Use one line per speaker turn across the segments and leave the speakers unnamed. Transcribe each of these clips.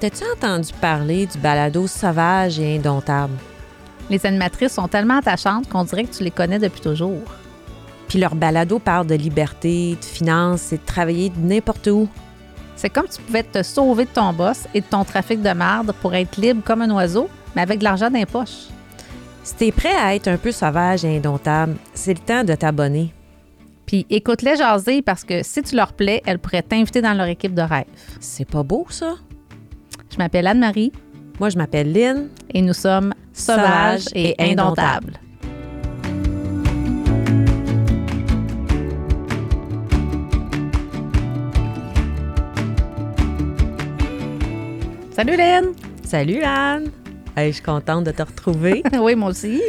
T'as-tu entendu parler du balado sauvage et indomptable?
Les animatrices sont tellement attachantes qu'on dirait que tu les connais depuis toujours.
Puis leur balado parle de liberté, de finances et de travailler de n'importe où.
C'est comme tu pouvais te sauver de ton boss et de ton trafic de marde pour être libre comme un oiseau, mais avec de l'argent dans les poches.
Si t'es prêt à être un peu sauvage et indomptable, c'est le temps de t'abonner.
Puis écoute-les jaser parce que si tu leur plais, elles pourraient t'inviter dans leur équipe de rêve.
C'est pas beau, ça?
Je m'appelle Anne-Marie
Moi, je m'appelle Lynn.
et nous sommes sauvages et indomptables. Salut Lynn!
Salut, Anne! Hey, je suis contente de te retrouver.
oui, moi aussi.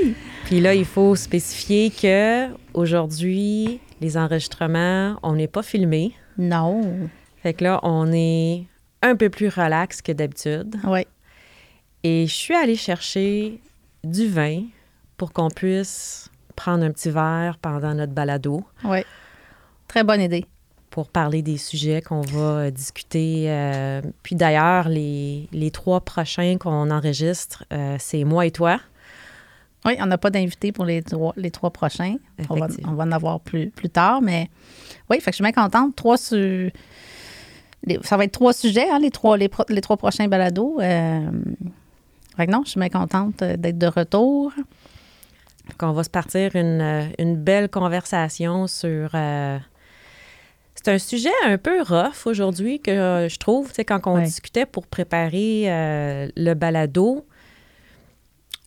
Puis là, il faut spécifier que aujourd'hui, les enregistrements, on n'est pas filmés.
Non.
Fait que là, on est un peu plus relax que d'habitude.
Oui.
Et je suis allée chercher du vin pour qu'on puisse prendre un petit verre pendant notre balado
Oui. Très bonne idée.
pour parler des sujets qu'on va euh, discuter. euh, puis d'ailleurs, les, les trois prochains qu'on enregistre, euh, c'est moi et toi.
Oui, on n'a pas d'invité pour les trois, les trois prochains. On va,
Effectivement.
on va en avoir plus, plus tard, mais oui, fait que je suis bien contente. Trois su- les- ça va être trois sujets, hein, les, trois, les, pro- les trois prochains balados. Euh, fait que non, je suis bien contente euh, d'être de retour.
qu'on va se partir une, euh, une belle conversation sur... euh, c'est un sujet un peu rough aujourd'hui que je trouve, tu quand on
Ouais.
discutait pour préparer euh, le balado,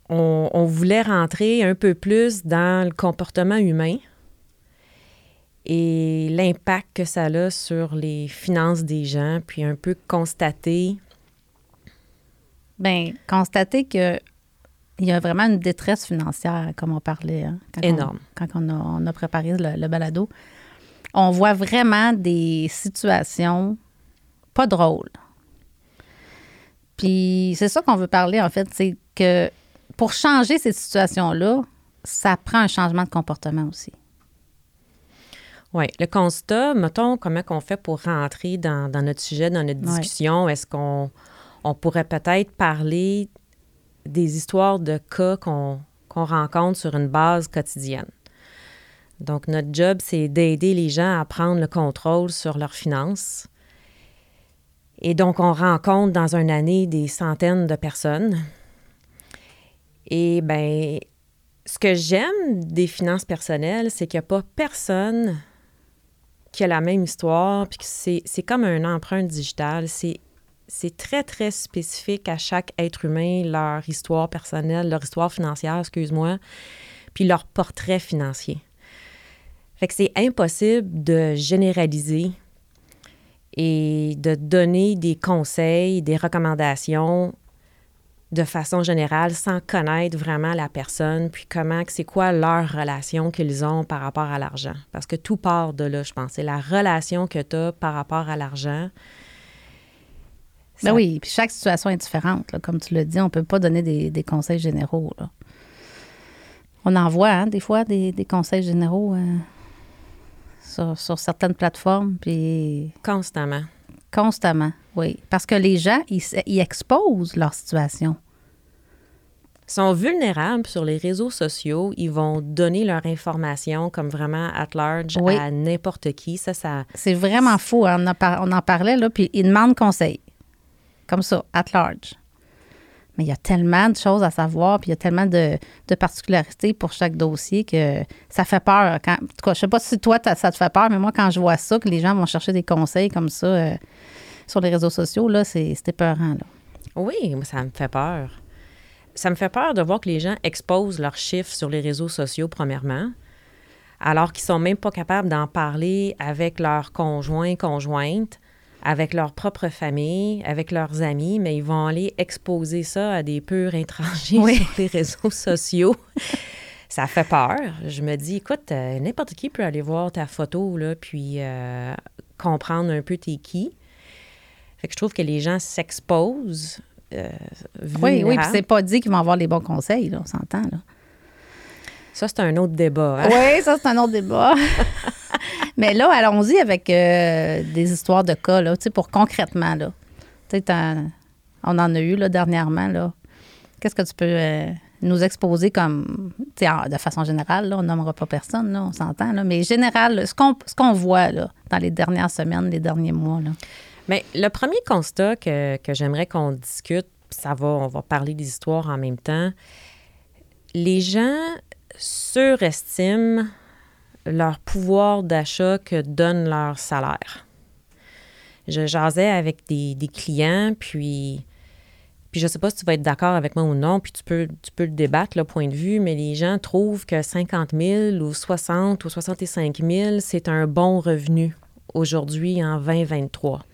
on, on voulait rentrer un peu plus dans le comportement humain et l'impact que ça a sur les finances des gens, puis un peu constater
Bien, constater que il y a vraiment une détresse financière, comme on parlait. hein, quand on-
Énorme.
quand on a, on a préparé le, le balado. On voit vraiment des situations pas drôles. Puis c'est ça qu'on veut parler, en fait, c'est que pour changer ces situations-là, ça prend un changement de comportement aussi.
Oui, le constat, mettons, comment qu'on fait pour rentrer dans, dans notre sujet, dans notre
Ouais.
discussion? Est-ce qu'on on pourrait peut-être parler des histoires de cas qu'on qu'on rencontre sur une base quotidienne? Donc, notre job, c'est d'aider les gens à prendre le contrôle sur leurs finances. Et donc, on rencontre dans une année des centaines de personnes. Et bien, ce que j'aime des finances personnelles, c'est qu'il n'y a pas personne qui a la même histoire, puis c'est comme un empreinte digitale. C'est c'est très, très spécifique à chaque être humain, leur histoire personnelle, leur histoire financière, excuse-moi, puis leur portrait financier. Fait que c'est impossible de généraliser et de donner des conseils, des recommandations de façon générale sans connaître vraiment la personne, puis comment, c'est quoi leur relation qu'ils ont par rapport à l'argent. Parce que tout part de là, je pense. C'est la relation que tu as par rapport à l'argent.
Ben
Ça-
oui, puis chaque situation est différente. là. Comme tu l'as dit, on ne peut pas donner des, des conseils généraux. là. On en voit, hein, des fois, des, des conseils généraux euh, sur, sur certaines plateformes, puis
Constamment.
constamment, oui. Parce que les gens, ils exposent leur situation.
Sont vulnérables sur les réseaux sociaux. Ils vont donner leur information comme vraiment at large
Oui.
à n'importe qui. Ça, ça...
C'est vraiment fou. hein. On, en par- on en parlait, là, puis ils demandent conseil. Comme ça, at large. Mais il y a tellement de choses à savoir, puis il y a tellement de, de particularités pour chaque dossier que ça fait peur. Quand, en tout cas, je sais pas si toi, ça te fait peur, mais moi, quand je vois ça, que les gens vont chercher des conseils comme ça euh, sur les réseaux sociaux, là, c'est épeurant, là.
Oui, ça me fait peur. Ça me fait peur de voir que les gens exposent leurs chiffres sur les réseaux sociaux, premièrement, alors qu'ils sont même pas capables d'en parler avec leurs conjoints, conjointes, avec leur propre famille, avec leurs amis, mais ils vont aller exposer ça à des purs étrangers
Oui.
sur les réseaux sociaux. Ça fait peur. Je me dis, écoute, euh, n'importe qui peut aller voir ta photo, là, puis euh, comprendre un peu t'es qui. Fait que je trouve que les gens s'exposent. Euh,
Oui, oui, puis c'est pas dit qu'ils vont avoir les bons conseils, là, on s'entend, là.
Ça, c'est un autre débat. hein?
Oui, ça, c'est un autre débat. Mais là, allons-y avec euh, des histoires de cas, là, tu sais, pour concrètement, là. Tu sais, t'as- On en a eu là, dernièrement. Là. Qu'est-ce que tu peux euh, nous exposer comme, tu sais, de façon générale, là, on nommera pas personne, là, on s'entend, là, mais général, ce qu'on ce qu'on voit là, dans les dernières semaines, les derniers mois. Là.
Mais le premier constat que, j'aimerais qu'on discute, ça va, on va parler des histoires en même temps. Les gens surestiment leur pouvoir d'achat que donne leur salaire. Je jasais avec des, des clients, puis, puis je ne sais pas si tu vas être d'accord avec moi ou non, puis tu peux, tu peux le débattre, le point de vue, mais les gens trouvent que 50 000 ou 60 ou 65 000, c'est un bon revenu aujourd'hui en 2023.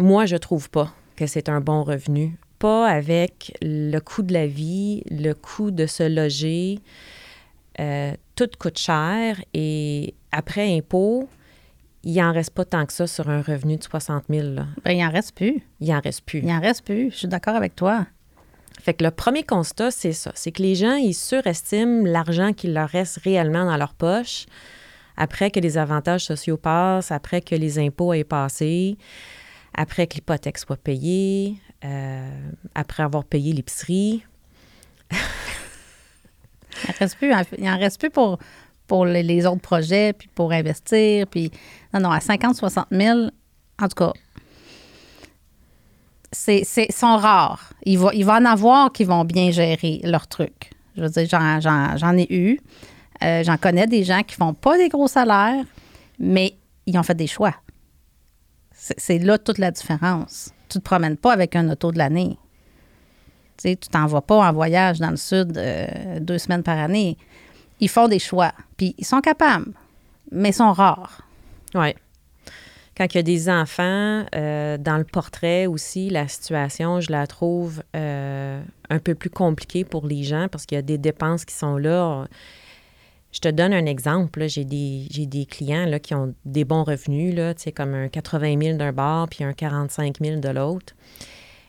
Moi, je trouve pas que c'est un bon revenu. Pas avec le coût de la vie, le coût de se loger. Euh, tout coûte cher et après impôt, il n'en reste pas tant que ça sur un revenu de 60 000. Là.
Ben, il n'en reste plus.
Il n'en reste plus.
Il n'en reste plus. Je suis d'accord avec toi.
Fait que le premier constat, c'est ça. C'est que les gens, ils surestiment l'argent qu'il leur reste réellement dans leur poche après que les avantages sociaux passent, après que les impôts aient passé après que l'hypothèque soit payée, euh, après avoir payé l'épicerie.
il n'en reste plus, reste plus pour, pour les, autres projets, puis pour investir. Puis, non, non, à 50, 60 000, en tout cas, c'est, sont rares. Il va, il en avoir qui vont bien gérer leur truc. Je veux dire, j'en, ai eu. Euh, j'en connais des gens qui font pas des gros salaires, mais ils ont fait des choix. C'est là toute la différence. Tu te promènes pas avec un auto de l'année. Tu t'en vas pas en voyage dans le sud euh, deux semaines par année. Ils font des choix. Puis ils sont capables, mais ils sont rares.
Oui. Quand il y a des enfants, euh, dans le portrait aussi, la situation, je la trouve euh, un peu plus compliquée pour les gens parce qu'il y a des dépenses qui sont là. Je te donne un exemple. J'ai des, clients qui ont des bons revenus, comme un 80 000 d'un bar puis un 45 000 de l'autre.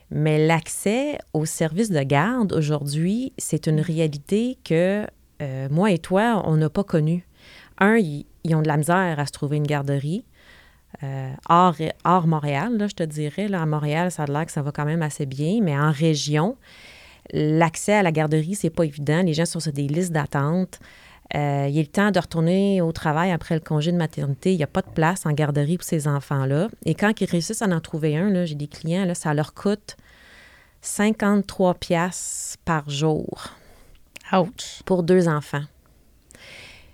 Mais l'accès aux services de garde aujourd'hui, c'est une réalité que euh, moi et toi, on n'a pas connue. Un, ils, ont de la misère à se trouver une garderie. Euh, hors, Montréal, je te dirais. À Montréal, ça a l'air que ça va quand même assez bien, mais en région, l'accès à la garderie, c'est pas évident. Les gens sont sur des listes d'attente. Euh, il a le temps de retourner au travail après le congé de maternité. Il n'y a pas de place en garderie pour ces enfants-là. Et quand ils réussissent à en trouver un, j'ai des clients, là, ça leur coûte 53 pièces par jour.
Ouch.
Pour deux enfants.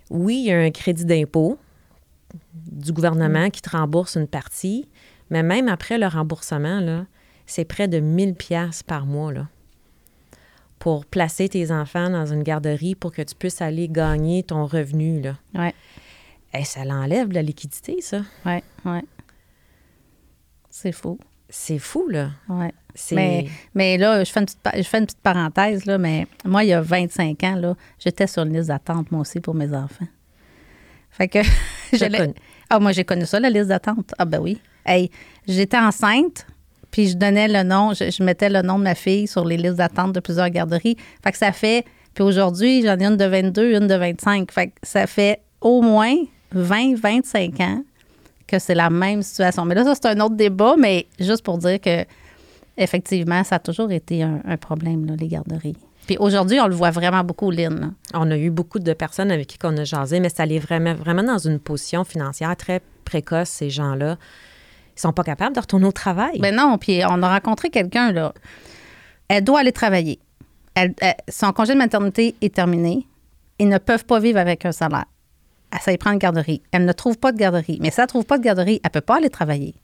Oui, il y a un crédit d'impôt du gouvernement mm. qui te rembourse une partie, mais même après le remboursement, c'est près de 1000 pièces par mois. Là pour placer tes enfants dans une garderie pour que tu puisses aller gagner ton revenu. Là.
Ouais.
Et ça l'enlève la liquidité, ça.
Oui, oui. C'est fou.
C'est fou, là.
Oui. Mais, mais là, je fais, une petite, je fais une petite parenthèse, là, mais moi, il y a 25 ans, là, j'étais sur une liste d'attente, moi aussi, pour mes enfants. Fait que. Ah, moi, j'ai connu ça, la liste d'attente. Ah, ben oui. Hey, j'étais enceinte, puis je donnais le nom, je, mettais le nom de ma fille sur les listes d'attente de plusieurs garderies. Fait que ça fait, puis aujourd'hui, j'en ai une de 22, une de 25. Fait que ça fait au moins 20, 25 ans que c'est la même situation. Mais là, ça, c'est un autre débat, mais juste pour dire que effectivement, ça a toujours été un, problème, les garderies. Puis aujourd'hui, on le voit vraiment beaucoup, Lynn.
On a eu beaucoup de personnes avec qui on a jasé, mais ça allait vraiment, vraiment dans une position financière très précoce, ces gens-là. Ils sont pas capables de retourner au travail.
Ben non, puis on a rencontré quelqu'un, là. Elle doit aller travailler. Elle, son congé de maternité est terminé. Ils ne peuvent pas vivre avec un salaire. Ça y prend une garderie. Elle ne trouve pas de garderie. Mais si elle ne trouve pas de garderie, elle ne peut pas aller travailler.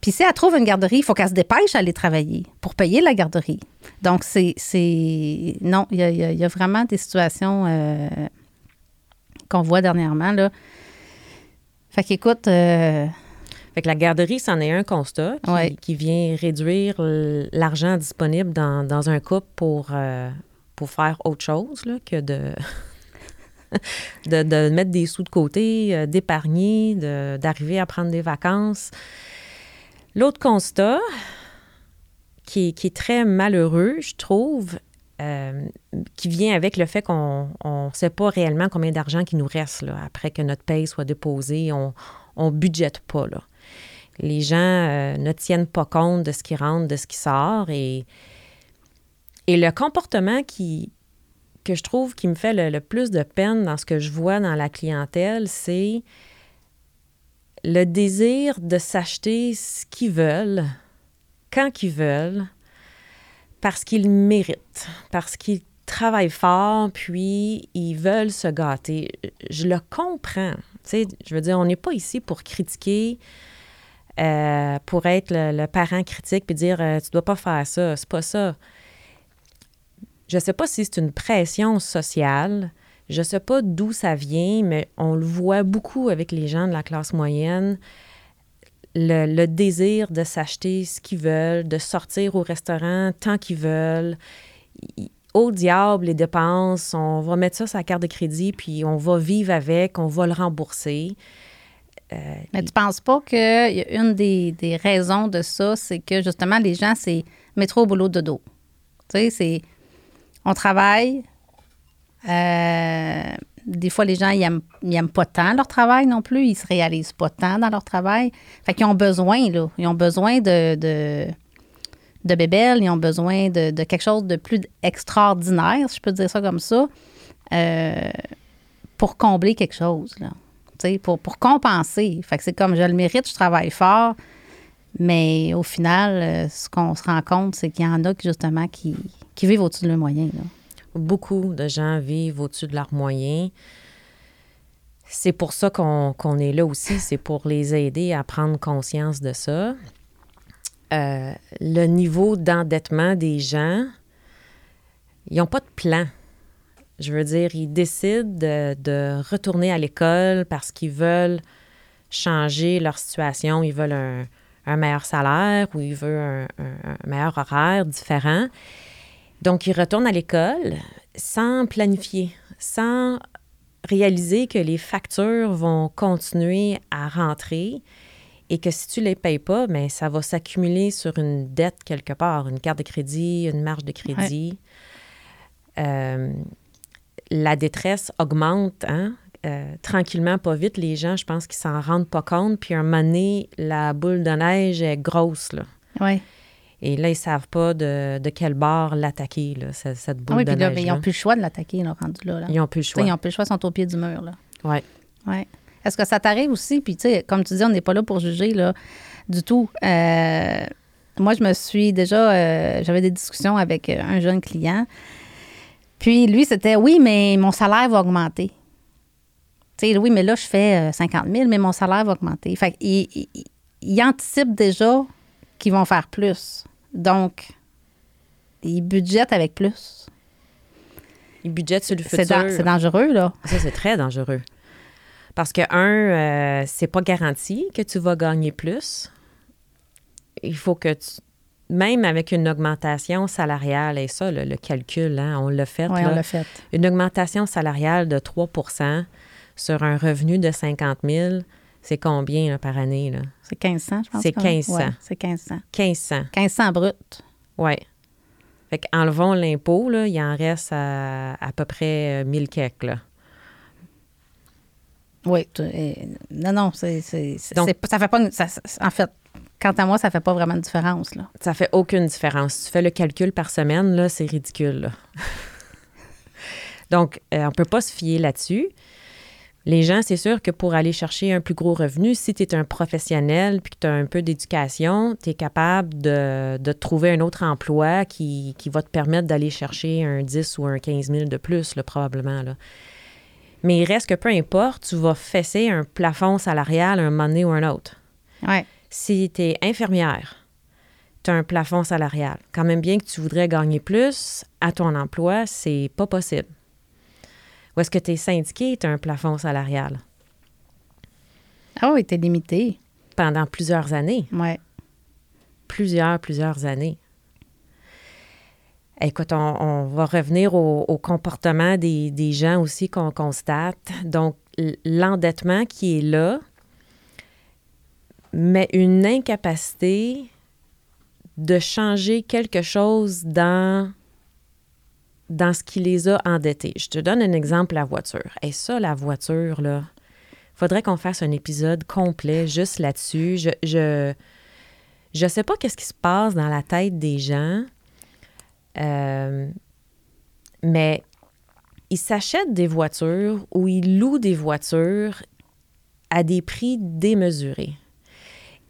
Puis si elle trouve une garderie, il faut qu'elle se dépêche à aller travailler pour payer la garderie. Donc, c'est. Non, il y, a, vraiment des situations euh, qu'on voit dernièrement. Là. Fait qu'écoute, euh,
fait que la garderie, c'en est un constat qui, vient réduire l'argent disponible dans, un couple pour, euh, pour faire autre chose que de, de, mettre des sous de côté, euh, d'épargner, d'arriver à prendre des vacances. L'autre constat, qui, qui, est très malheureux, je trouve, euh, qui vient avec le fait qu'on ne sait pas réellement combien d'argent qui nous reste là, après que notre paye soit déposée. On ne budgète pas. Là. Les gens euh, ne tiennent pas compte de ce qui rentre, de ce qui sort. Et, et le comportement qui, que je trouve qui me fait le, le plus de peine dans ce que je vois dans la clientèle, c'est le désir de s'acheter ce qu'ils veulent, quand qu'ils veulent, parce qu'ils méritent, parce qu'ils travaillent fort, puis ils veulent se gâter. Je le comprends. Tu sais, je veux dire, on n'est pas ici pour critiquer, euh, pour être le, parent critique, puis dire euh, tu dois pas faire ça. C'est pas ça. Je sais pas si c'est une pression sociale. Je sais pas d'où ça vient, mais on le voit beaucoup avec les gens de la classe moyenne. Le, désir de s'acheter ce qu'ils veulent, de sortir au restaurant tant qu'ils veulent. Au diable, les dépenses, on va mettre ça sur la carte de crédit, puis on va vivre avec, on va le rembourser.
Euh, mais tu penses pas que une des, des raisons de ça, c'est que justement, les gens, c'est métro au boulot de dos. Tu sais, c'est. On travaille, euh, des fois, les gens, ils n'aiment pas tant leur travail non plus. Ils se réalisent pas tant dans leur travail. Fait qu'ils ont besoin, là. Ils ont besoin de, de, de bébelles. Ils ont besoin de, quelque chose de plus extraordinaire, si je peux dire ça comme ça, euh, pour combler quelque chose, là. Pour, pour compenser. Fait que c'est comme, je le mérite, je travaille fort. Mais au final, euh, ce qu'on se rend compte, c'est qu'il y en a justement qui, vivent au-dessus de leurs moyens.
Beaucoup de gens vivent au-dessus de leurs moyens. C'est pour ça qu'on est là aussi, c'est pour les aider à prendre conscience de ça. Euh, le niveau d'endettement des gens, ils n'ont pas de plan. Je veux dire, ils décident de, retourner à l'école parce qu'ils veulent changer leur situation, ils veulent un, meilleur salaire ou ils veulent un meilleur horaire différent. Donc, ils retournent à l'école sans planifier, sans réaliser que les factures vont continuer à rentrer et que si tu ne les payes pas, mais ben, ça va s'accumuler sur une dette quelque part, une carte de crédit, une marge de crédit. Euh, la détresse augmente, hein? Euh, tranquillement, pas vite. Les gens, je pense qu'ils s'en rendent pas compte. Puis un moment donné, la boule de neige est grosse. Là.
Oui.
Et là, ils ne savent pas de, de quel bord l'attaquer, cette, cette boule ah oui, de puis là,
ils n'ont plus le choix de l'attaquer, là, rendu là,
Ils n'ont plus le choix.
ils n'ont plus le choix, ils sont au pied du mur. Là.
Oui.
Ouais. Est-ce que ça t'arrive aussi? Puis, tu sais, comme tu dis, on n'est pas là pour juger, là, du tout. Euh, moi, je me suis déjà... Euh, j'avais des discussions avec un jeune client. Puis, lui, c'était, oui, mais mon salaire va augmenter. Tu sais, oui, mais là, je fais 50 000, mais mon salaire va augmenter. Fait il, il anticipe déjà qu'ils vont faire plus. Donc, ils budgètent avec plus.
Ils budgètent sur le futur.
C'est dangereux, là.
Ça, c'est très dangereux. Parce que, un, euh, c'est pas garanti que tu vas gagner plus. Il faut que tu. Même avec une augmentation salariale, et ça, le, calcul, hein, on l'a fait.
Oui, on l'a fait.
Une augmentation salariale de 3 sur un revenu de 50 000, c'est combien par année? Là?
C'est 1500, je pense.
C'est 1500. Ouais,
c'est 1500.
1500.
1500 brut.
Oui. Fait qu'enlevons l'impôt, là, il en reste à, à peu près 1000 quelques, là.
Oui. Non, non, c'est, Donc, ça fait pas... Ça, en fait, quant à moi, ça fait pas vraiment de différence, là.
Ça fait aucune différence. Si tu fais le calcul par semaine, là, c'est ridicule, là. Donc, euh, on peut pas se fier là-dessus. Les gens, c'est sûr que pour aller chercher un plus gros revenu, si tu es un professionnel puis que tu as un peu d'éducation, tu es capable de, trouver un autre emploi qui, va te permettre d'aller chercher un 10 ou un 15 000 de plus, probablement. Là. Mais il reste que peu importe, tu vas fesser un plafond salarial un moment donné ou un autre.
Ouais.
Si tu es infirmière, tu as un plafond salarial. Quand même bien que tu voudrais gagner plus à ton emploi, c'est pas possible. Ou est-ce que tu es syndiqué, tu as un plafond salarial?
Ah oui, tu es limité.
Pendant plusieurs années.
Oui.
Plusieurs, plusieurs années. Écoute, on, va revenir au, comportement des, gens aussi qu'on constate. Donc, l'endettement qui est là, mais une incapacité de changer quelque chose dans dans ce qui les a endettés. Je te donne un exemple, la voiture. Et ça, la voiture, là, faudrait qu'on fasse un épisode complet juste là-dessus. Je, je, je sais pas qu'est-ce qui se passe dans la tête des gens, euh, mais ils s'achètent des voitures ou ils louent des voitures à des prix démesurés.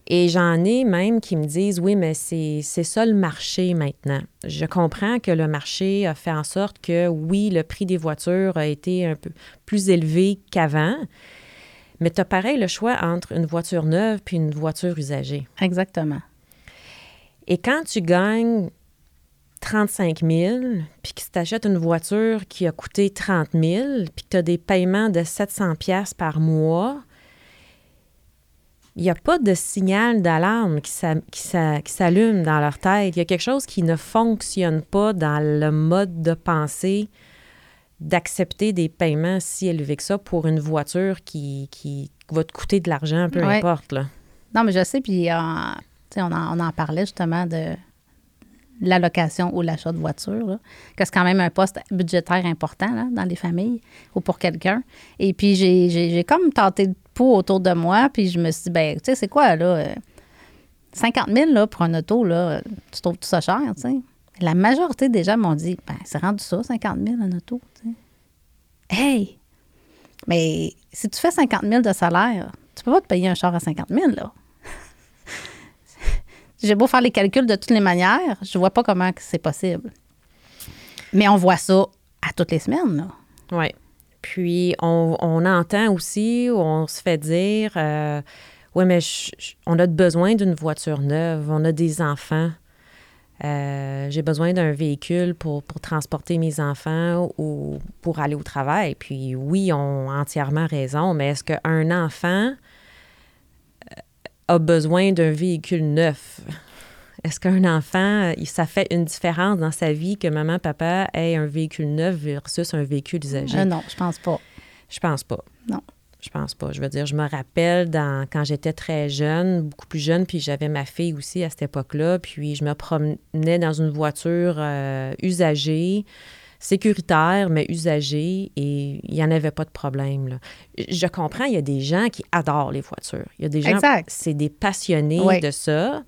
Et j'en ai même qui me disent, oui, mais c'est ça le marché maintenant. Je comprends que le marché a fait en sorte que, oui, le prix des voitures a été un peu plus élevé qu'avant, mais tu as pareil le choix entre une voiture neuve puis une voiture usagée.
Exactement.
Et quand tu gagnes 35 000, puis que tu t'achètes une voiture qui a coûté 30 000, puis que tu as des paiements de 700 pièces par mois, il n'y a pas de signal d'alarme qui s'allume dans leur tête. Il y a quelque chose qui ne fonctionne pas dans le mode de pensée d'accepter des paiements si élevés que ça pour une voiture qui, qui va te coûter de l'argent, peu importe. Là.
Non, mais je sais, puis euh, on, en, on en parlait justement de l'allocation ou l'achat de voiture, que c'est quand même un poste budgétaire important dans les familles ou pour quelqu'un. Et puis, j'ai comme tenté de pouls autour de moi, puis je me suis dit, ben, tu sais, c'est quoi, là? 50 euh, 000 là, pour un auto, là, tu trouves tout ça cher, tu sais? La majorité des gens m'ont dit, ben, c'est rendu ça, 50 000 un auto, tu sais. Hey! Mais si tu fais 50 000 de salaire, tu peux pas te payer un char à 50 000, là. J'ai beau faire les calculs de toutes les manières, je vois pas comment c'est possible. Mais on voit ça à toutes les semaines, là.
Oui. Puis on, entend aussi, on se fait dire, euh, oui, mais on a besoin d'une voiture neuve, on a des enfants. Euh, j'ai besoin d'un véhicule pour, transporter mes enfants ou pour aller au travail. Puis oui, ils ont entièrement raison, mais est-ce qu'un enfant euh, a besoin d'un véhicule neuf? Est-ce qu'un enfant, ça fait une différence dans sa vie que maman, papa ait un véhicule neuf versus un véhicule usagé?
Euh, non, je pense pas.
Je pense pas.
Non.
Je pense pas. Je veux dire, je me rappelle dans, quand j'étais très jeune, beaucoup plus jeune, puis j'avais ma fille aussi à cette époque-là, puis je me promenais dans une voiture euh, usagée, sécuritaire, mais usagée, et il n'y en avait pas de problème. Là. Je comprends, il y a des gens qui adorent les voitures. Il y a des gens, c'est des passionnés de ça.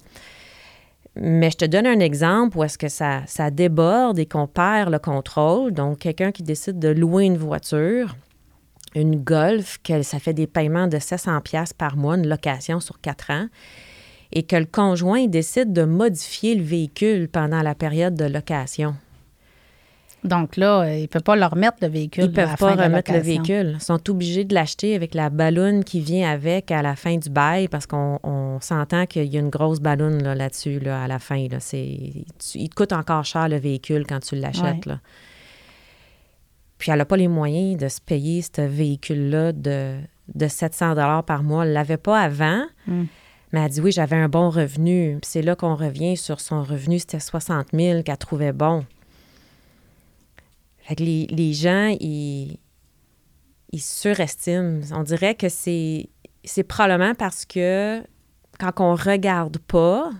Mais je te donne un exemple où est-ce que ça, ça déborde et qu'on perd le contrôle. Donc, quelqu'un qui décide de louer une voiture, une Golf, que ça fait des paiements de 700 pièces par mois, une location sur quatre ans, et que le conjoint décide de modifier le véhicule pendant la période de location.
Donc là, euh, il ne peut pas leur remettre le véhicule.
Ils ne peuvent pas remettre le véhicule. Ils sont obligés de l'acheter avec la balloune qui vient avec à la fin du bail parce qu'on s'entend qu'il y a une grosse balloune là-dessus à la fin. Là. il te coûte encore cher le véhicule quand tu l'achètes. Puis elle n'a pas les moyens de se payer ce véhicule-là de, de 700 par mois. Elle ne l'avait pas avant. Hmm. Mais elle dit oui, j'avais un bon revenu. Puis c'est là qu'on revient sur son revenu, c'était 60 000 qu'elle trouvait bon. Fait que les, gens, ils, ils surestiment. On dirait que c'est, c'est probablement parce que quand on regarde pas,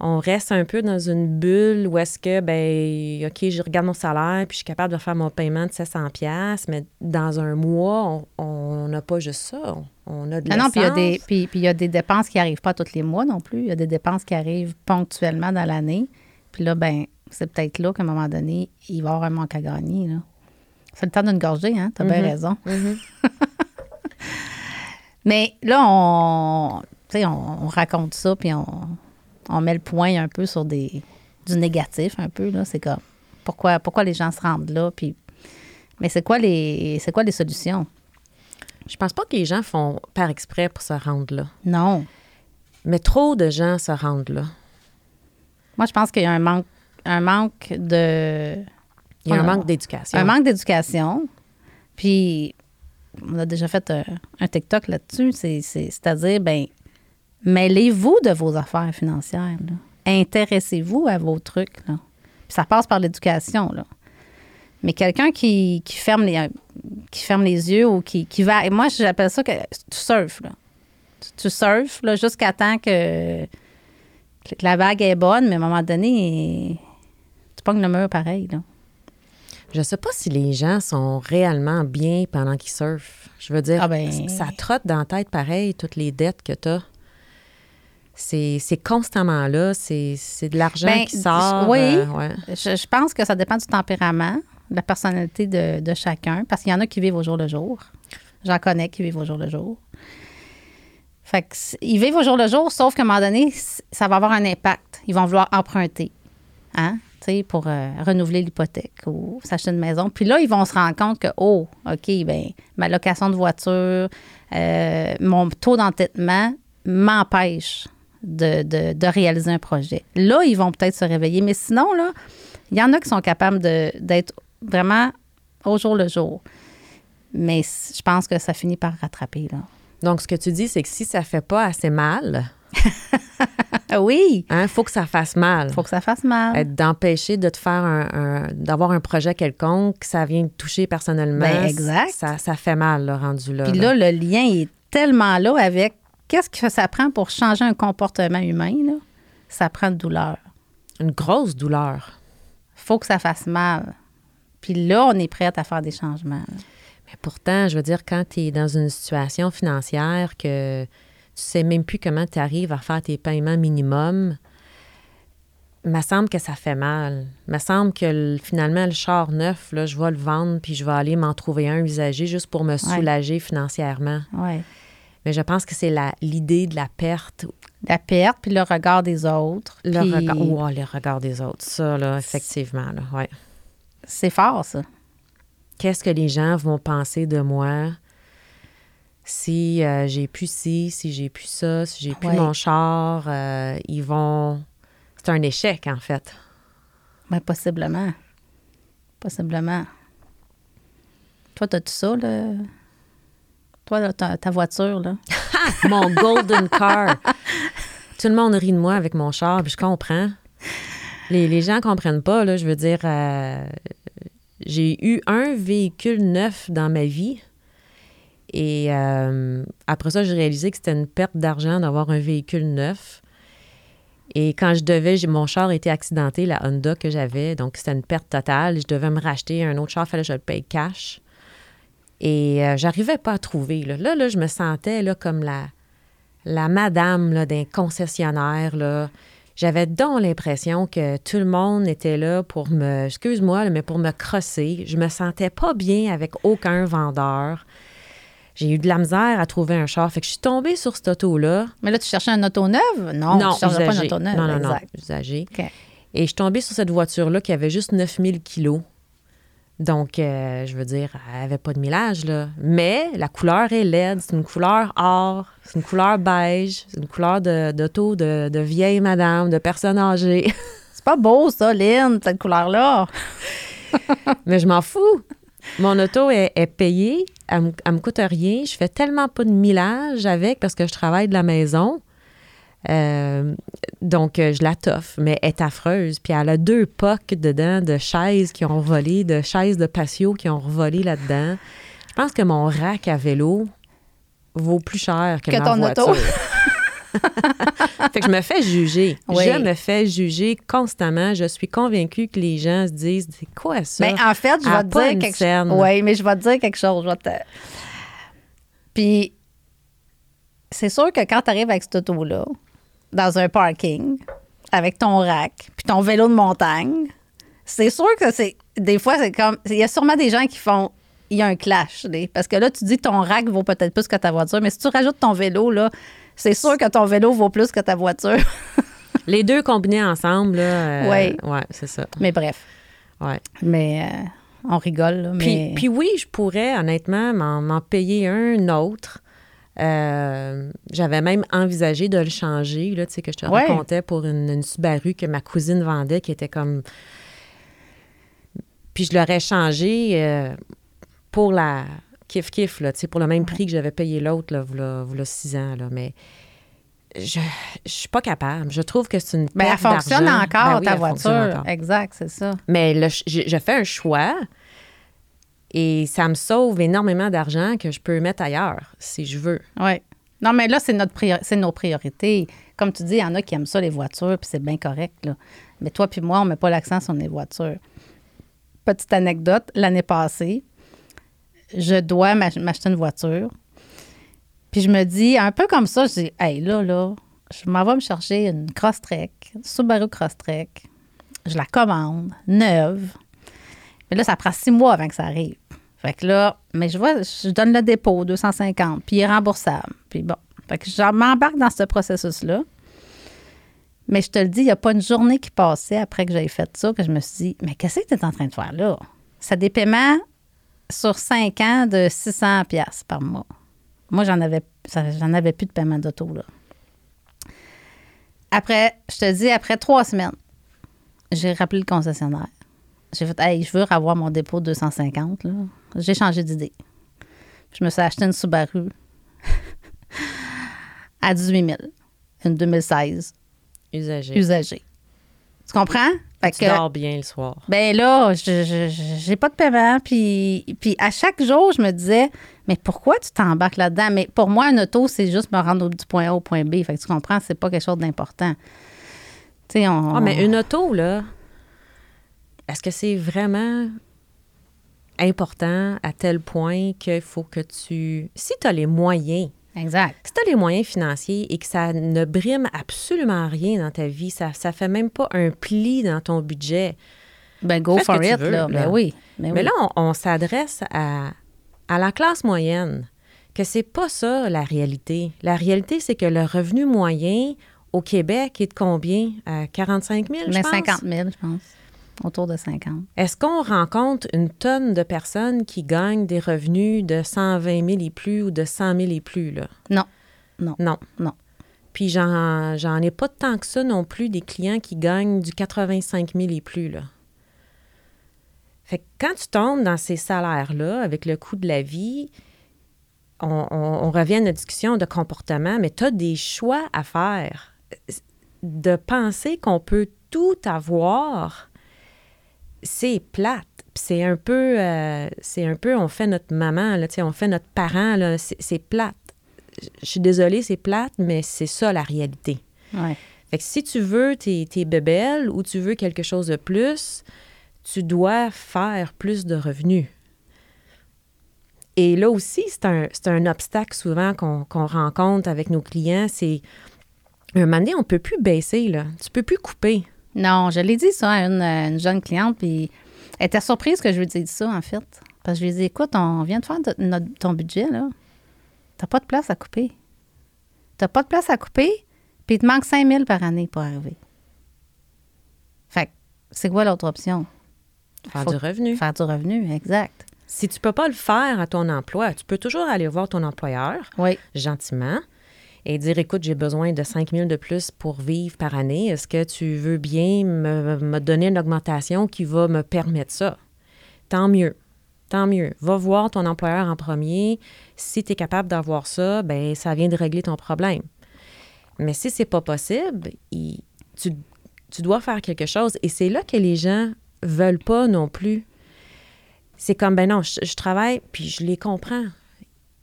on reste un peu dans une bulle où est-ce que, ben, OK, je regarde mon salaire, puis je suis capable de faire mon paiement de 700 pièces mais dans un mois, on n'a pas juste ça. On a de ah Non,
puis il y, a des, puis, y a des dépenses qui n'arrivent pas tous les mois non plus. Il y a des dépenses qui arrivent ponctuellement dans l'année. Puis là, ben c'est peut-être là qu'à un moment donné, il va y avoir un manque à gagner. C'est le temps d'une gorgée, hein? Tu as bien mm-hmm. raison. Mm-hmm. Mais là, on, on, raconte ça, puis on, met le point un peu sur des, du négatif, un peu. Là. C'est comme pourquoi, pourquoi les gens se rendent là. Puis, mais c'est quoi, les, c'est quoi les solutions?
Je pense pas que les gens font par exprès pour se rendre là.
Non.
Mais trop de gens se rendent là.
Moi, je pense qu'il y a un manque un manque de.
Il y a un manque d'éducation.
Un manque d'éducation. Puis, on a déjà fait un, TikTok là-dessus. C'est-à-dire, ben mêlez-vous de vos affaires financières. Intéressez-vous à vos trucs. Là. Puis ça passe par l'éducation. Là. Mais quelqu'un qui, ferme les, qui ferme les yeux ou qui, qui va. Moi, j'appelle ça que tu surfes. Là. Tu, surfes jusqu'à temps que, que, la vague est bonne, mais à un moment donné, tu pognes le mur pareil. Là.
Je sais pas si les gens sont réellement bien pendant qu'ils surfent. Je veux dire,
Ah ben-
ça trotte dans la tête pareil, toutes les dettes que tu as. C'est constamment là. C'est de l'argent
Ben,
qui sort.
oui.
euh, ouais.
Je, je pense que ça dépend du tempérament, de la personnalité de, de chacun, parce qu'il y en a qui vivent au jour le jour. J'en connais qui vivent au jour le jour. Fait que ils vivent au jour le jour, sauf qu'à un moment donné, ça va avoir un impact. Ils vont vouloir emprunter, hein, pour euh, renouveler l'hypothèque ou s'acheter une maison. Puis là, ils vont se rendre compte que, oh, OK, ben ma location de voiture, euh, mon taux d'entêtement m'empêche de, de- réaliser un projet. Là, ils vont peut-être se réveiller. Mais sinon, là, il y en a qui sont capables d'être vraiment au jour le jour. Mais je pense que ça finit par rattraper.
Donc, ce que tu dis, c'est que si ça fait pas assez mal,
oui,
il faut que ça fasse mal.
il faut que ça fasse mal.
D'empêcher de te faire un, un- d'avoir un projet quelconque, que ça vient te toucher personnellement.
Ben, exact.
Ça, ça fait mal, là, rendu là.
Puis
là.
là, le lien est tellement là avec qu'est-ce que ça prend pour changer un comportement humain, là? Ça prend de douleur.
Une grosse douleur.
faut que ça fasse mal. Puis là, on est prête à faire des changements. là.
Mais pourtant, je veux dire, quand tu es dans une situation financière que tu sais même plus comment tu arrives à faire tes paiements minimum, il me semble que ça fait mal. Il me semble que le- finalement, le char neuf, là, je vais le vendre puis je vais aller m'en trouver un usagé juste pour me soulager financièrement.
Ouais.
Mais je pense que c'est la- l'idée de la perte,
La perte, puis le regard des autres.
le
puis
regard, oh, le regard des autres. Ça, là, effectivement, là, ouais.
C'est fort, ça.
qu'est-ce que les gens vont penser de moi? Si euh, j'ai plus ci, si j'ai plus ça, si j'ai plus
Ouais.
mon char, euh, ils vont... C'est un échec, en fait.
Ben, possiblement. Possiblement. Toi, t'as-tu ça, là? Toi, là, ta, ta voiture, là?
Mon golden car. Tout le monde rit de moi avec mon char, puis je comprends. Les, les gens comprennent pas, là, je veux dire... euh, j'ai eu un véhicule neuf dans ma vie. Et euh, après ça, j'ai réalisé que c'était une perte d'argent d'avoir un véhicule neuf. Et quand je devais, mon char était accidenté, la Honda que j'avais, donc c'était une perte totale. Je devais me racheter un autre char, il fallait que je le paye cash. Et euh, j'arrivais pas à trouver. Là, là, je me sentais là, comme la, la madame d'un concessionnaire. Là. J'avais donc l'impression que tout le monde était là pour me, excuse-moi, mais pour me crosser. Je me sentais pas bien avec aucun vendeur. J'ai eu de la misère à trouver un char. Fait que je suis tombée sur cette auto-là.
Mais là, tu cherchais un auto neuve? Non, tu cherchais pas une auto neuve.
Non, non, non, usagé.
OK.
Et je suis tombée sur cette voiture-là qui avait juste 9000 kilos. Donc, euh, je veux dire, elle avait pas de millage, là. Mais la couleur est laide. C'est une couleur or. C'est une couleur beige. C'est une couleur de- d'auto de, de, vieille madame, de personne âgée.
C'est pas beau, ça, Lynn, cette couleur-là.
Mais je m'en fous. Mon auto est, est payée. Elle me, elle me coûte rien. Je fais tellement pas de millage avec parce que je travaille de la maison. Euh, donc, euh, je la toffe, mais elle est affreuse. Puis elle a deux pocs dedans de chaises qui ont volé, de chaises de patio qui ont revolé là-dedans. Je pense que mon rack à vélo vaut plus cher que,
Que
ma
ton
voiture.
auto.
fait que je me fais juger.
Oui.
Je me fais juger constamment. Je suis convaincue que les gens se disent c'est quoi ça?
Mais en fait, je
Elle a
vais te dire quelque chose. Oui, mais je vais te dire quelque chose. Je vais te- Puis, c'est sûr que quand tu arrives avec cette auto-là, dans un parking, avec ton rack, puis ton vélo de montagne, c'est sûr que c'est. Des fois, c'est comme. Il y a sûrement des gens qui font. Il y a un clash. Parce que là, tu dis ton rack vaut peut-être plus que ta voiture, mais si tu rajoutes ton vélo, là, c'est sûr que ton vélo vaut plus que ta voiture.
Les deux combinés ensemble, là. euh,
Oui.
Ouais, c'est ça.
mais bref.
Ouais.
Mais euh, on rigole, là,
Puis,
mais.
puis oui, je pourrais honnêtement m'en, payer un autre. Euh, j'avais même envisagé de le changer, là, tu sais, que je te
Ouais.
racontais pour une, une Subaru que ma cousine vendait qui était comme. Puis je l'aurais changé euh, pour la kiff-kiff, là, tu sais, pour le même prix que j'avais payé l'autre, là, v'là, v'là six ans, là. Mais je, je suis pas capable. Je trouve que c'est une
Mais Ben, elle
perte
fonctionne encore,
Ben oui,
ta voiture.
encore.
Exact, c'est ça.
Mais le j'ai fait un choix et ça me sauve énormément d'argent que je peux mettre ailleurs si je veux.
Oui. Non, mais là, c'est notre priori- c'est nos priorités. Comme tu dis, il y en a qui aiment ça, les voitures, puis c'est bien correct. Là. Mais toi puis moi, on met pas l'accent sur les voitures. petite anecdote, l'année passée, je dois m'ach- m'acheter une voiture. Puis je me dis, un peu comme ça, je dis, hey, là, là, je m'en vais me chercher une Crosstrek, Subaru Crosstrek. Je la commande, neuve. Mais là, ça prend six mois avant que ça arrive. Fait que là, mais je vois, je donne le dépôt, 250, puis il est remboursable. Puis bon, fait que je m'embarque dans ce processus-là. Mais je te le dis, il n'y a pas une journée qui passait après que j'avais fait ça que je me suis dit, mais qu'est-ce que tu es en train de faire là? C'est des paiements sur cinq ans de 600 pièces par mois. Moi, j'en avais, ça- j'en avais plus de paiement d'auto, là. Après, je te dis, après trois semaines, j'ai rappelé le concessionnaire. J'ai fait, hey, je veux avoir mon dépôt de 250, là. J'ai changé d'idée. Je me suis acheté une Subaru à 18 000, une 2016
Usagé.
usagée. Tu comprends? Fait
Tu dors bien le soir.
ben là, je- j'ai pas de paiement. Puis, puis à chaque jour, je me disais, mais pourquoi tu t'embarques là-dedans? Mais pour moi, un auto, c'est juste me rendre du point A au point B. Fait que tu comprends, c'est pas quelque chose d'important. Tu sais, on.
Ah, mais une auto, là, est-ce que c'est vraiment important à tel point qu'il faut que tu... Si tu as les moyens,
Exact.
si tu as les moyens financiers et que ça ne brime absolument rien dans ta vie, ça ça fait même pas un pli dans ton budget,
Ben, go
Fais
for it,
veux,
là.
là.
Ben oui. Ben
Mais
oui.
là, on, on s'adresse à, à la classe moyenne, que c'est pas ça la réalité. La réalité, c'est que le revenu moyen au Québec est de combien? À 45 000, je
Mais
pense?
50 000, je pense. Autour de 50.
Est-ce qu'on rencontre une tonne de personnes qui gagnent des revenus de 120 000 et plus ou de 100 000 et plus, là?
Non. Non.
Non.
Non.
Puis j'en, j'en ai pas tant que ça non plus des clients qui gagnent du 85 000 et plus, là. Fait que quand tu tombes dans ces salaires-là, avec le coût de la vie, on, on- on revient à notre discussion de comportement, mais tu as des choix à faire. De penser qu'on peut tout avoir, c'est plate. C'est un peu, euh, c'est un peu, on fait notre maman, là, on fait notre parent, là, c'est, c'est plate. Je suis désolée, c'est plate, mais c'est ça la réalité.
Ouais.
Fait que si tu veux tes, tes bébelles ou tu veux quelque chose de plus, tu dois faire plus de revenus. Et là aussi, c'est un, c'est un obstacle souvent qu'on qu'on rencontre avec nos clients, c'est un moment donné, on ne peut plus baisser, là. Tu peux plus couper.
Non, je l'ai dit ça à une, euh, une jeune cliente, puis elle était surprise que je lui dise ça, en fait. Parce que je lui ai dit, écoute, on vient de faire de- notre- ton budget, là. T'as pas de place à couper. T'as pas de place à couper, puis il te manque 5 000 par année pour arriver. Fait que, c'est quoi l'autre option?
Faire
Faut
du revenu.
Faire du revenu, exact.
Si tu peux pas le faire à ton emploi, tu peux toujours aller voir ton employeur
Oui,
gentiment et dire écoute, j'ai besoin de 5 000 de plus pour vivre par année. Est-ce que tu veux bien me, me donner une augmentation qui va me permettre ça? Tant mieux. Tant mieux. Va voir ton employeur en premier. Si tu es capable d'avoir ça, ben ça vient de régler ton problème. Mais si c'est pas possible, tu, tu dois faire quelque chose. Et c'est là que les gens veulent pas non plus. C'est comme, ben non, je travaille, puis je les comprends.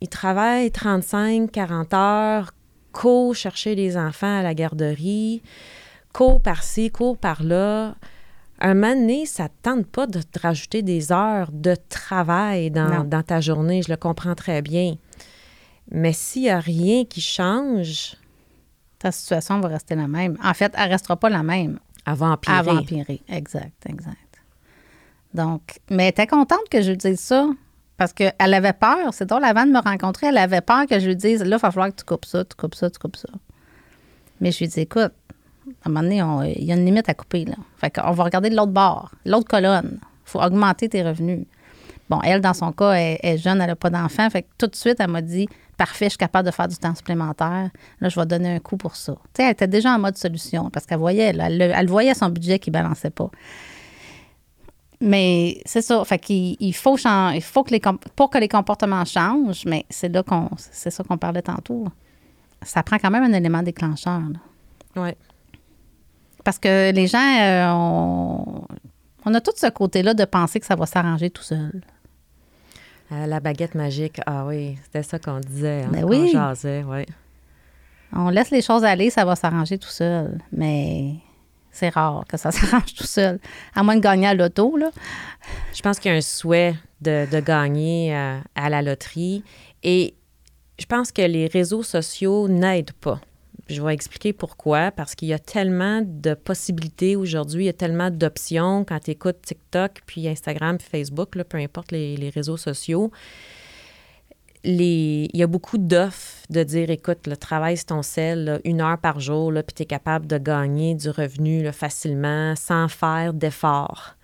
Ils travaillent 35, 40 heures, court chercher les enfants à la garderie, court par-ci, court par-là. Un moment donné, ça ne te tente pas de te rajouter des heures de travail dans, dans ta journée, je le comprends très bien. Mais s'il n'y a rien qui change,
ta situation va rester la même. En fait, elle restera pas la même.
va empirer.
Va empirer. Exact, exact. Donc, mais était contente que je dise ça? Parce qu'elle avait peur. C'est drôle, avant de me rencontrer, elle avait peur que je lui dise là, il va falloir que tu coupes ça, tu coupes ça, tu coupes ça. Mais je lui dis écoute, à un moment donné, on- il y a une limite à couper. Là. Fait qu'on va regarder de l'autre bord, l'autre colonne. Il faut augmenter tes revenus. Bon, elle, dans son cas, elle est jeune, elle n'a pas d'enfant. Fait que tout de suite, elle m'a dit Parfait, je suis capable de faire du temps supplémentaire. Là, je vais donner un coup pour ça. Tu sais, elle était déjà en mode solution parce qu'elle voyait, là, elle, le- elle voyait son budget qui ne balançait pas. Mais c'est ça. Fait qu'il il faut, il faut que les pour que les comportements changent, mais c'est là qu'on c'est ça qu'on parlait tantôt. Ça prend quand même un élément déclencheur.
Ouais.
Parce que les gens, euh, on, on a tout ce côté-là de penser que ça va s'arranger tout seul.
Euh, la baguette magique, ah oui, c'était ça qu'on disait. Hein,
Ben oui.
jasait, ouais.
On laisse les choses aller, ça va s'arranger tout seul. Mais C'est rare que ça s'arrange tout seul. À moins de gagner à l'auto, là.
Je pense qu'il y a un souhait de, gagner euh, à la loterie. Et je pense que les réseaux sociaux n'aident pas. Je vais expliquer pourquoi. Parce qu'il y a tellement de possibilités aujourd'hui, il y a tellement d'options quand tu écoutes TikTok, puis Instagram, puis Facebook, peu importe les réseaux sociaux. Les, il y a beaucoup d'offres de dire, écoute, le travail c'est ton sel, là, une heure par jour, là, puis tu es capable de gagner du revenu là, facilement sans faire d'effort.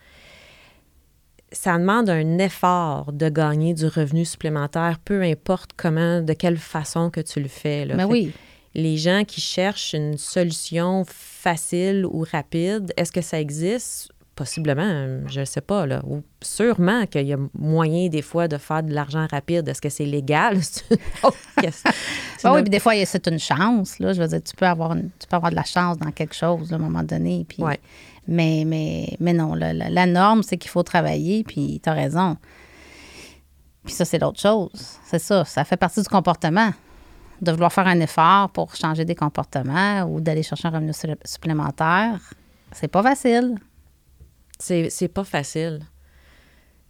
Ça demande un effort de gagner du revenu supplémentaire, peu importe comment, de quelle façon que tu le fais. Là. Fait
oui.
les gens qui cherchent une solution facile ou rapide, est-ce que ça existe? Possiblement, je ne sais pas. Là. Ou sûrement qu'il y a moyen des fois de faire de l'argent rapide. Est-ce que c'est légal? Une
oui, puis des fois, c'est une chance. Là. Je veux dire, tu peux, avoir une- tu peux avoir de la chance dans quelque chose là, à un moment donné. Puis,
Ouais.
mais, mais, mais non, la, la- la norme, c'est qu'il faut travailler, puis tu as raison. Puis ça, c'est l'autre chose. C'est ça, ça fait partie du comportement. De vouloir faire un effort pour changer des comportements ou d'aller chercher un revenu su- supplémentaire, c'est pas facile.
C'est pas facile.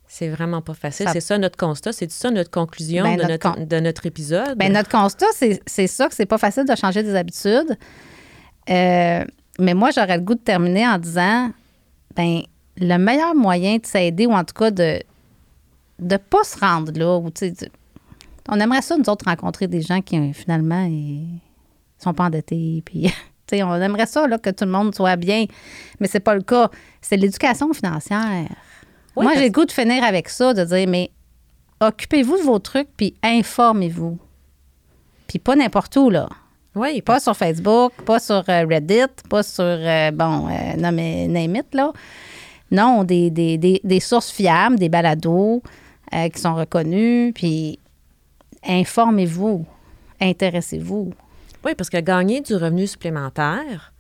C'est vraiment pas facile. C'est ça notre constat? C'est ça notre conclusion
Ben,
de,
notre con-
de notre épisode?
Bien, notre constat, c'est ça, que c'est pas facile de changer des habitudes. Euh, mais moi, j'aurais le goût de terminer en disant, ben le meilleur moyen de s'aider, ou en tout cas de ne pas se rendre là, de- on aimerait ça, nous autres, rencontrer des gens qui, euh, finalement, ils sont pas endettés, puis... on aimerait ça, là, que tout le monde soit bien, mais c'est pas le cas. C'est l'éducation financière.
Oui,
Moi, j'ai le goût de finir avec ça, de dire, mais occupez-vous de vos trucs, puis informez-vous. Puis pas n'importe où, là.
Oui,
Pas sur Facebook, pas sur euh, Reddit, pas sur, euh, bon, euh, non, mais name it, là. Non, des, des, des, des sources fiables, des balados euh, qui sont reconnus, puis informez-vous, intéressez-vous.
Oui, parce que gagner du revenu supplémentaire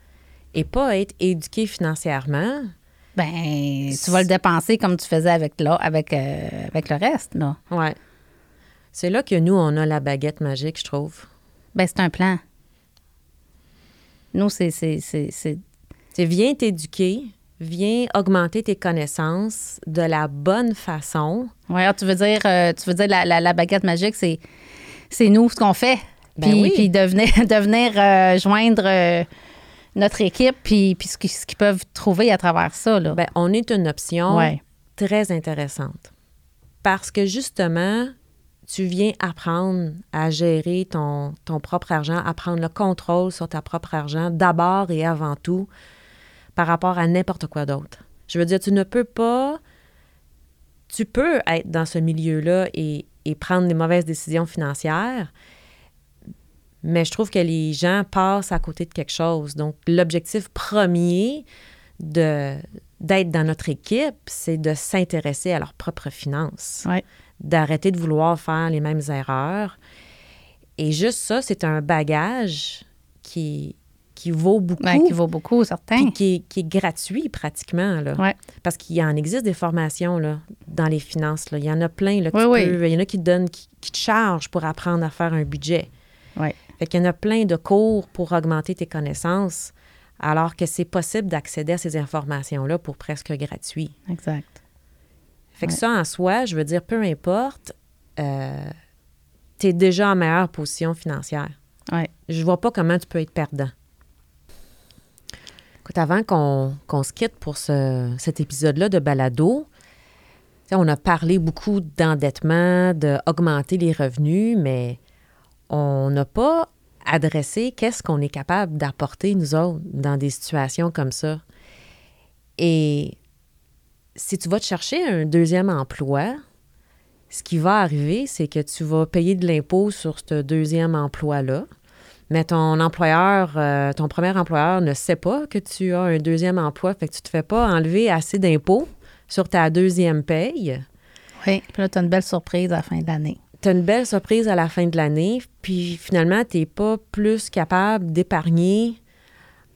et pas être éduqué financièrement,
Ben, tu vas le dépenser comme tu faisais avec, là, avec, euh, avec le reste, là.
ouais. C'est là que nous, on a la baguette magique, je trouve.
Ben, c'est un plan. Nous, c'est... c'est, c'est, c'est-
C'est viens t'éduquer, viens augmenter tes connaissances de la bonne façon.
Ah, tu veux dire, euh, tu veux dire la, la, la baguette magique, c'est, c'est nous ce qu'on fait.
Ben
puis,
oui.
puis de venir, de venir, euh, joindre euh, notre équipe, puis, puis ce, qu'ils, peuvent trouver à travers ça. Là.
Ben, on est une option
ouais.
très intéressante. Parce que justement, tu viens apprendre à gérer ton, ton propre argent, à prendre le contrôle sur ta propre argent, d'abord et avant tout, par rapport à n'importe quoi d'autre. Je veux dire, tu ne peux pas... Tu peux être dans ce milieu-là et, et prendre des mauvaises décisions financières, mais je trouve que les gens passent à côté de quelque chose. Donc, l'objectif premier de, d'être dans notre équipe, c'est de s'intéresser à leurs propres finances,
Ouais.
d'arrêter de vouloir faire les mêmes erreurs. Et juste ça, c'est un bagage qui, qui vaut beaucoup,
Ouais, qui vaut beaucoup, certain.
qui, est- qui est gratuit pratiquement. Là.
Ouais.
Parce qu'il y en existe des formations là, dans les finances. Là. Il y en a plein. Là, que
Oui,
tu
oui.
peux- il y en a qui te donnent, qui, qui te chargent pour apprendre à faire un budget.
Ouais.
Fait qu'il y en a plein de cours pour augmenter tes connaissances, alors que c'est possible d'accéder à ces informations-là pour presque gratuit.
Exact.
Fait que
Ouais.
ça, en soi, je veux dire, peu importe, euh, tu es déjà en meilleure position financière.
Ouais.
Je vois pas comment tu peux être perdant. Écoute, avant qu'on se quitte pour ce- cet épisode-là de balado, on a parlé beaucoup d'endettement, d'augmenter les revenus, mais on n'a pas adressé qu'est-ce qu'on est capable d'apporter, nous autres, dans des situations comme ça. Et si tu vas te chercher un deuxième emploi, ce qui va arriver, c'est que tu vas payer de l'impôt sur ce deuxième emploi-là. Mais ton employeur, euh, ton premier employeur ne sait pas que tu as un deuxième emploi, fait que tu ne te fais pas enlever assez d'impôts sur ta deuxième paye.
Oui. Puis là, tu as une belle surprise à la fin de l'année.
Tu as une belle surprise à la fin de l'année, puis finalement, tu n'es pas plus capable d'épargner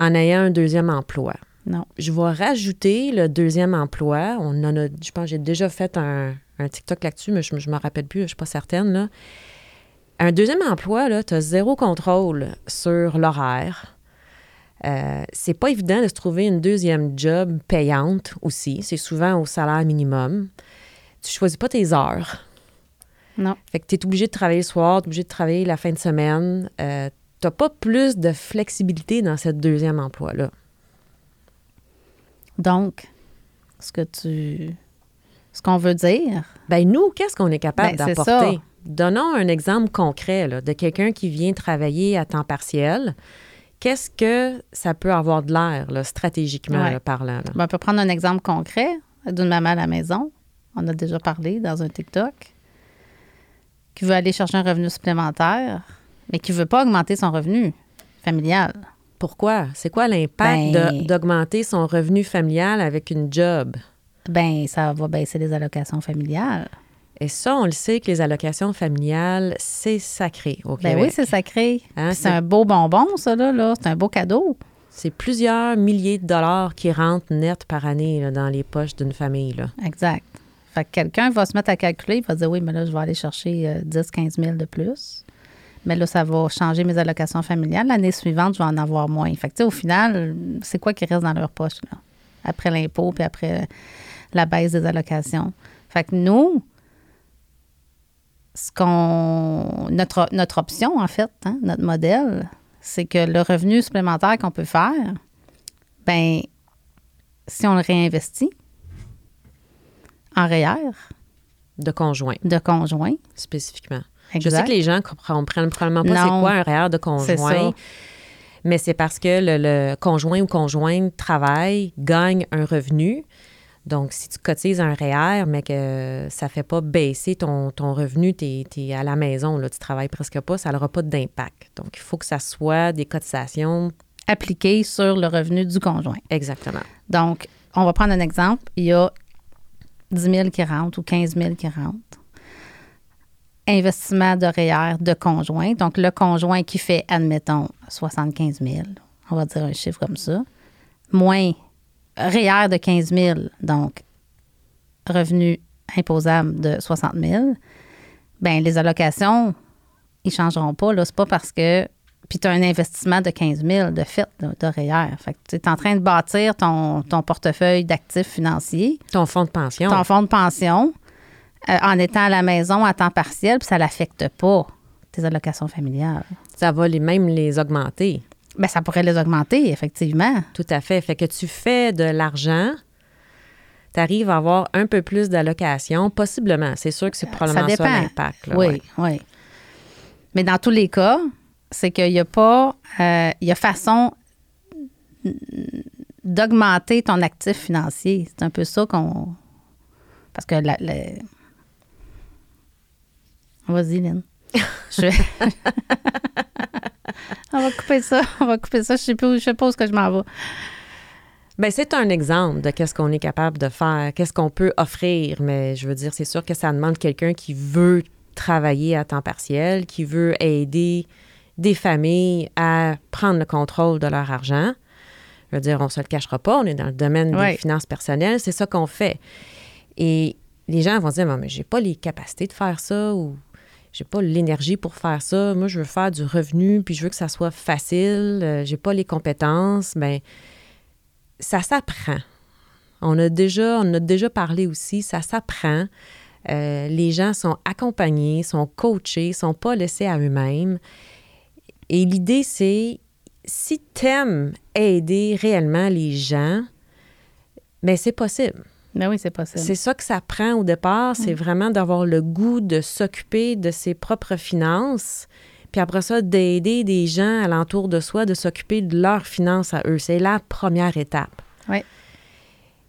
en ayant un deuxième emploi.
Non.
Je vais rajouter le deuxième emploi. On en a, je pense que j'ai déjà fait un, un TikTok là-dessus, mais je ne me rappelle plus, je ne suis pas certaine. Là. Un deuxième emploi, tu as zéro contrôle sur l'horaire. Euh, c'est pas évident de se trouver une deuxième job payante aussi. C'est souvent au salaire minimum. Tu choisis pas tes heures.
Non.
Fait que tu es obligé de travailler le soir, tu es obligé de travailler la fin de semaine. Euh, tu n'as pas plus de flexibilité dans ce deuxième emploi-là.
Donc, ce que tu. Ce qu'on veut dire.
Ben nous, qu'est-ce qu'on est capable
Ben, c'est
d'apporter?
ça.
Donnons un exemple concret là, de quelqu'un qui vient travailler à temps partiel. Qu'est-ce que ça peut avoir de l'air, stratégiquement
Ouais.
là, parlant? là?
Ben, on peut prendre un exemple concret d'une maman à la maison. On a déjà parlé dans un TikTok. Qui veut aller chercher un revenu supplémentaire, mais qui ne veut pas augmenter son revenu familial.
Pourquoi? C'est quoi l'impact
Ben-
d'augmenter son revenu familial avec une job?
Ben, ça va baisser les allocations familiales.
Et ça, on le sait que les allocations familiales, c'est sacré au
Ben oui, c'est sacré.
Hein, c'est
un beau bonbon, ça, là. là. C'est un beau cadeau.
C'est plusieurs milliers de dollars qui rentrent net par année là, dans les poches d'une famille. Là.
Exact. Fait que quelqu'un va se mettre à calculer, il va dire oui, mais là, je vais aller chercher euh, 10, 15 000 de plus. Mais là, ça va changer mes allocations familiales. L'année suivante, je vais en avoir moins. Fait que, au final, c'est quoi qui reste dans leur poche? Après l'impôt, puis après la baisse des allocations. Fait que nous, ce qu'on. Notre, notre option, en fait, hein, notre modèle, c'est que le revenu supplémentaire qu'on peut faire, ben si on le réinvestit en REER
De conjoint,
de conjoint,
spécifiquement.
exact.
Je sais que les gens comprennent probablement pas c'est quoi un REER de
C'est
conjoint. Mais c'est parce que le, le conjoint ou conjointe travaille, gagne un revenu. Donc, si tu cotises un REER, mais que ça ne fait pas baisser ton, ton revenu, tu es, à la maison, là, tu travailles presque pas, ça n'aura pas d'impact. Donc, il faut que ça soit des cotisations.
appliqué sur le revenu du conjoint.
Exactement.
Donc, on va prendre un exemple. Il y a 10 000 qui rentrent ou 15 000 qui rentrent. Investissement de REER de conjoint. Donc, le conjoint qui fait, admettons, 75 000, on va dire un chiffre comme ça, moins REER de 15 000, donc revenu imposable de 60 000, bien, les allocations, ils ne changeront pas. Là, c'est pas parce que. Puis tu as un investissement de 15 000 de fait REER. Fait que tu es en train de bâtir ton, ton portefeuille d'actifs financiers,
Ton fonds de pension.
ton fonds de pension, euh, en étant à la maison à temps partiel, puis ça l'affecte pas tes allocations familiales.
Ça va les, même les augmenter.
Bien, ça pourrait les augmenter, effectivement.
Tout à fait. Fait que tu fais de l'argent, tu arrives à avoir un peu plus d'allocations, possiblement. C'est sûr que c'est probablement ça,
dépend.
l'impact.
oui,
ouais.
oui. Mais dans tous les cas, c'est qu'il n'y a pas. euh, il y a façon d'augmenter ton actif financier. C'est un peu ça qu'on. Parce que la. la- Vas-y, Lynn. Je... on va couper ça. On va couper ça. Je sais plus je sais pas où que je m'en vais.
Ben, c'est un exemple de qu'est-ce qu'on est capable de faire, qu'est-ce qu'on peut offrir. Mais je veux dire, c'est sûr que ça demande quelqu'un qui veut travailler à temps partiel, qui veut aider des familles à prendre le contrôle de leur argent. Je veux dire, on se le cachera pas, on est dans le domaine des finances personnelles, c'est ça qu'on fait. Et les gens vont dire, mais j'ai pas les capacités de faire ça ou j'ai pas l'énergie pour faire ça. Moi, je veux faire du revenu, puis je veux que ça soit facile. euh, j'ai pas les compétences. Ben, ça s'apprend. On a déjà, on a déjà parlé aussi, ça s'apprend. Euh, les gens sont accompagnés, sont coachés, sont pas laissés à eux-mêmes. Et l'idée, c'est si tu aimes aider réellement les gens, ben c'est possible.
Ben oui, c'est possible.
C'est ça que ça prend au départ, c'est vraiment d'avoir le goût de s'occuper de ses propres finances, puis après ça, d'aider des gens alentour de soi de s'occuper de leurs finances à eux. C'est la première étape.
Oui.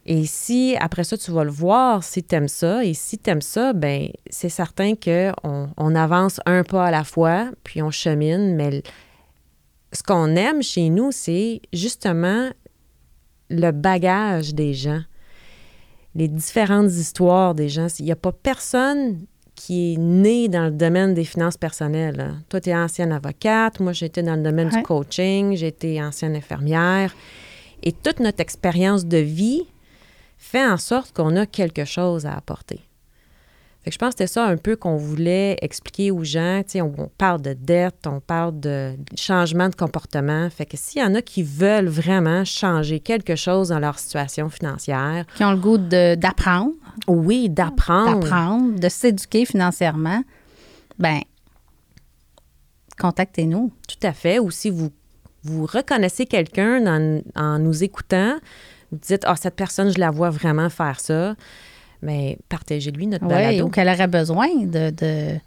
Et si, après ça, tu vas le voir, si tu aimes ça, et si tu aimes ça, ben c'est certain qu'on on avance un pas à la fois, puis on chemine, mais ce qu'on aime chez nous, c'est justement le bagage des gens, les différentes histoires des gens. Il n'y a pas personne qui est né dans le domaine des finances personnelles. là. Toi, tu es ancienne avocate, moi, j'étais dans le domaine
Ouais.
du coaching, j'étais ancienne infirmière. Et toute notre expérience de vie fait en sorte qu'on a quelque chose à apporter. Fait que je pense que c'était ça un peu qu'on voulait expliquer aux gens. Tu sais, on, on parle de dette, on parle de changement de comportement. Fait que s'il y en a qui veulent vraiment changer quelque chose dans leur situation financière,
Qui ont le goût d'apprendre,
oui, d'apprendre.
d'apprendre, de s'éduquer financièrement, ben contactez-nous.
Tout à fait. Ou si vous, vous reconnaissez quelqu'un en, en nous écoutant, vous dites, ah, cette personne, je la vois vraiment faire ça, mais partagez-lui notre
Oui,
balado.
ou qu'elle aurait besoin de, de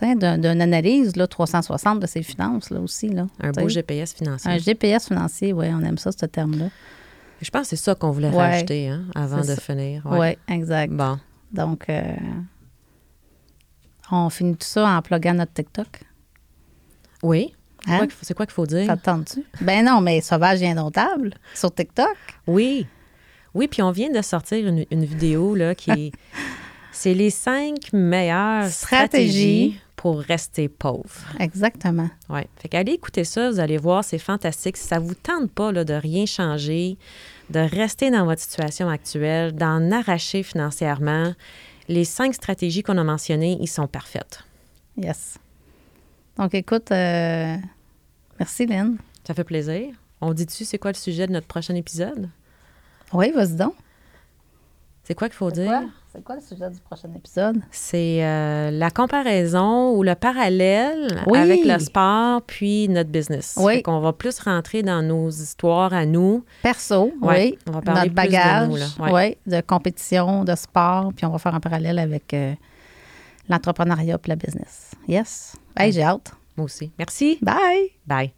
d'une analyse là, 360 de ses finances là, aussi. Là,
Un beau. GPS financier.
Un GPS financier, oui, on aime ça, ce terme-là.
Je pense que c'est ça qu'on voulait
Ouais.
rajouter hein, avant de
ça.
finir.
Oui,
Ouais.
exact.
Bon.
Donc, euh, on finit tout ça en pluguant notre TikTok?
Oui. C'est
Hein?
quoi qu'il faut- C'est quoi qu'il faut dire?
Ça te tente-tu? Ben non, mais Sauvage et Indomptable sur TikTok.
Oui. Oui, puis on vient de sortir une, une vidéo là, qui est. c'est les cinq meilleures
Stratégies.
stratégies pour rester pauvre.
Exactement.
Oui. Fait qu'allez écouter ça, vous allez voir, c'est fantastique. Si ça vous tente pas là, de rien changer, de rester dans votre situation actuelle, d'en arracher financièrement, les cinq stratégies qu'on a mentionnées, ils sont parfaites.
Yes. Donc, écoute, euh, merci, Lynn.
Ça fait plaisir. On dit-tu c'est quoi le sujet de notre prochain épisode?
Oui, vas-y donc.
C'est quoi qu'il faut dire?
C'est quoi le sujet du prochain épisode?
C'est euh, la comparaison ou le parallèle
Oui.
avec le sport puis notre business.
Oui.
Qu'on va plus rentrer dans nos histoires à nous.
Perso,
Ouais,
oui.
on va parler
Notre
plus de nous, là.
oui, de compétition, de sport, puis on va faire un parallèle avec euh, l'entrepreneuriat et la business. Yes. Hey, j'ai hâte.
Moi aussi. Merci.
Bye!
Bye.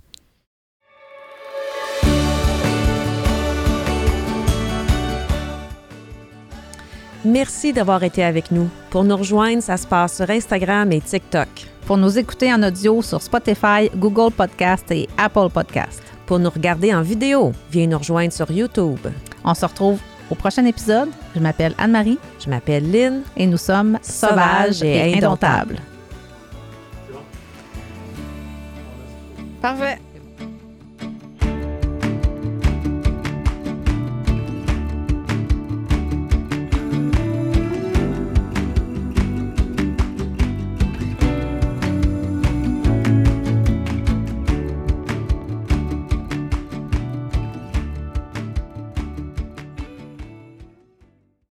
Merci d'avoir été avec nous. Pour nous rejoindre, ça se passe sur Instagram et TikTok.
Pour nous écouter en audio sur Spotify, Google Podcast et Apple Podcast.
Pour nous regarder en vidéo, viens nous rejoindre sur YouTube.
On se retrouve au prochain épisode. Je m'appelle Anne-Marie
Je m'appelle Lynn.
et nous sommes sauvages et indomptables. Parfait.